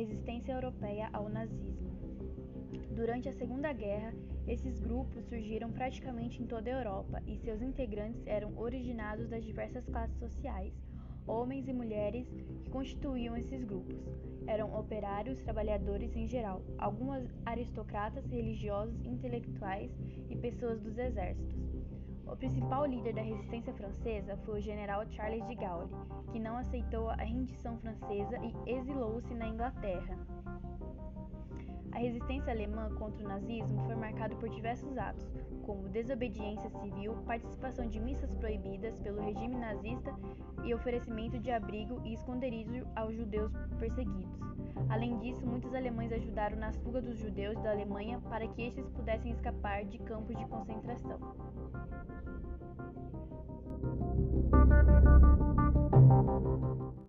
resistência europeia ao nazismo. Durante a Segunda Guerra, esses grupos surgiram praticamente em toda a Europa e seus integrantes eram originados das diversas classes sociais, homens e mulheres que constituíam esses grupos. Eram operários, trabalhadores em geral, alguns aristocratas, religiosos, intelectuais e pessoas dos exércitos. O principal líder da resistência francesa foi o general Charles de Gaulle, que não aceitou a rendição francesa e exilou-se na Inglaterra. A resistência alemã contra o nazismo foi marcada por diversos atos, como desobediência civil, participação de missas proibidas pelo regime nazista e oferecimento de abrigo e esconderijo aos judeus perseguidos. Além disso, muitos alemães ajudaram na fuga dos judeus da Alemanha para que estes pudessem escapar de campos de concentração.